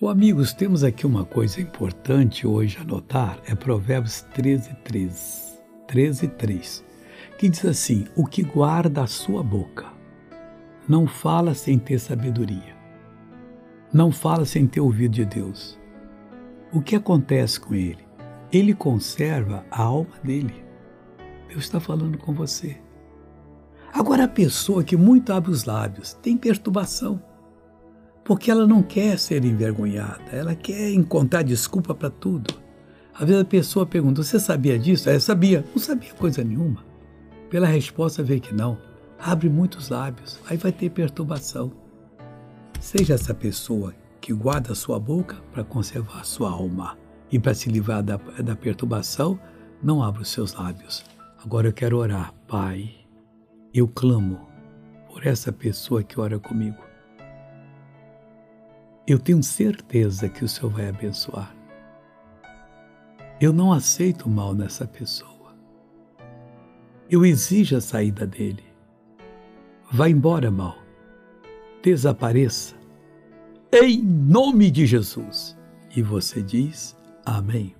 Oh, amigos, temos aqui uma coisa importante hoje a notar, é Provérbios 13, 13, 13, 3, que diz assim: O que guarda a sua boca não fala sem ter sabedoria, não fala sem ter ouvido de Deus. O que acontece com ele? Ele conserva a alma dele. Deus está falando com você. Agora, a pessoa que muito abre os lábios tem perturbação, porque ela não quer ser envergonhada, ela quer encontrar desculpa para tudo. Às vezes a pessoa pergunta: Você sabia disso? É, sabia. Não sabia coisa nenhuma. Pela resposta, vê que não. Abre muitos lábios, aí vai ter perturbação. Seja essa pessoa que guarda sua boca para conservar sua alma e para se livrar da, da perturbação, não abra os seus lábios. Agora eu quero orar, Pai eu clamo por essa pessoa que ora comigo. Eu tenho certeza que o Senhor vai abençoar. Eu não aceito mal nessa pessoa. Eu exijo a saída dele. Vá embora, mal. Desapareça. Em nome de Jesus. E você diz: Amém.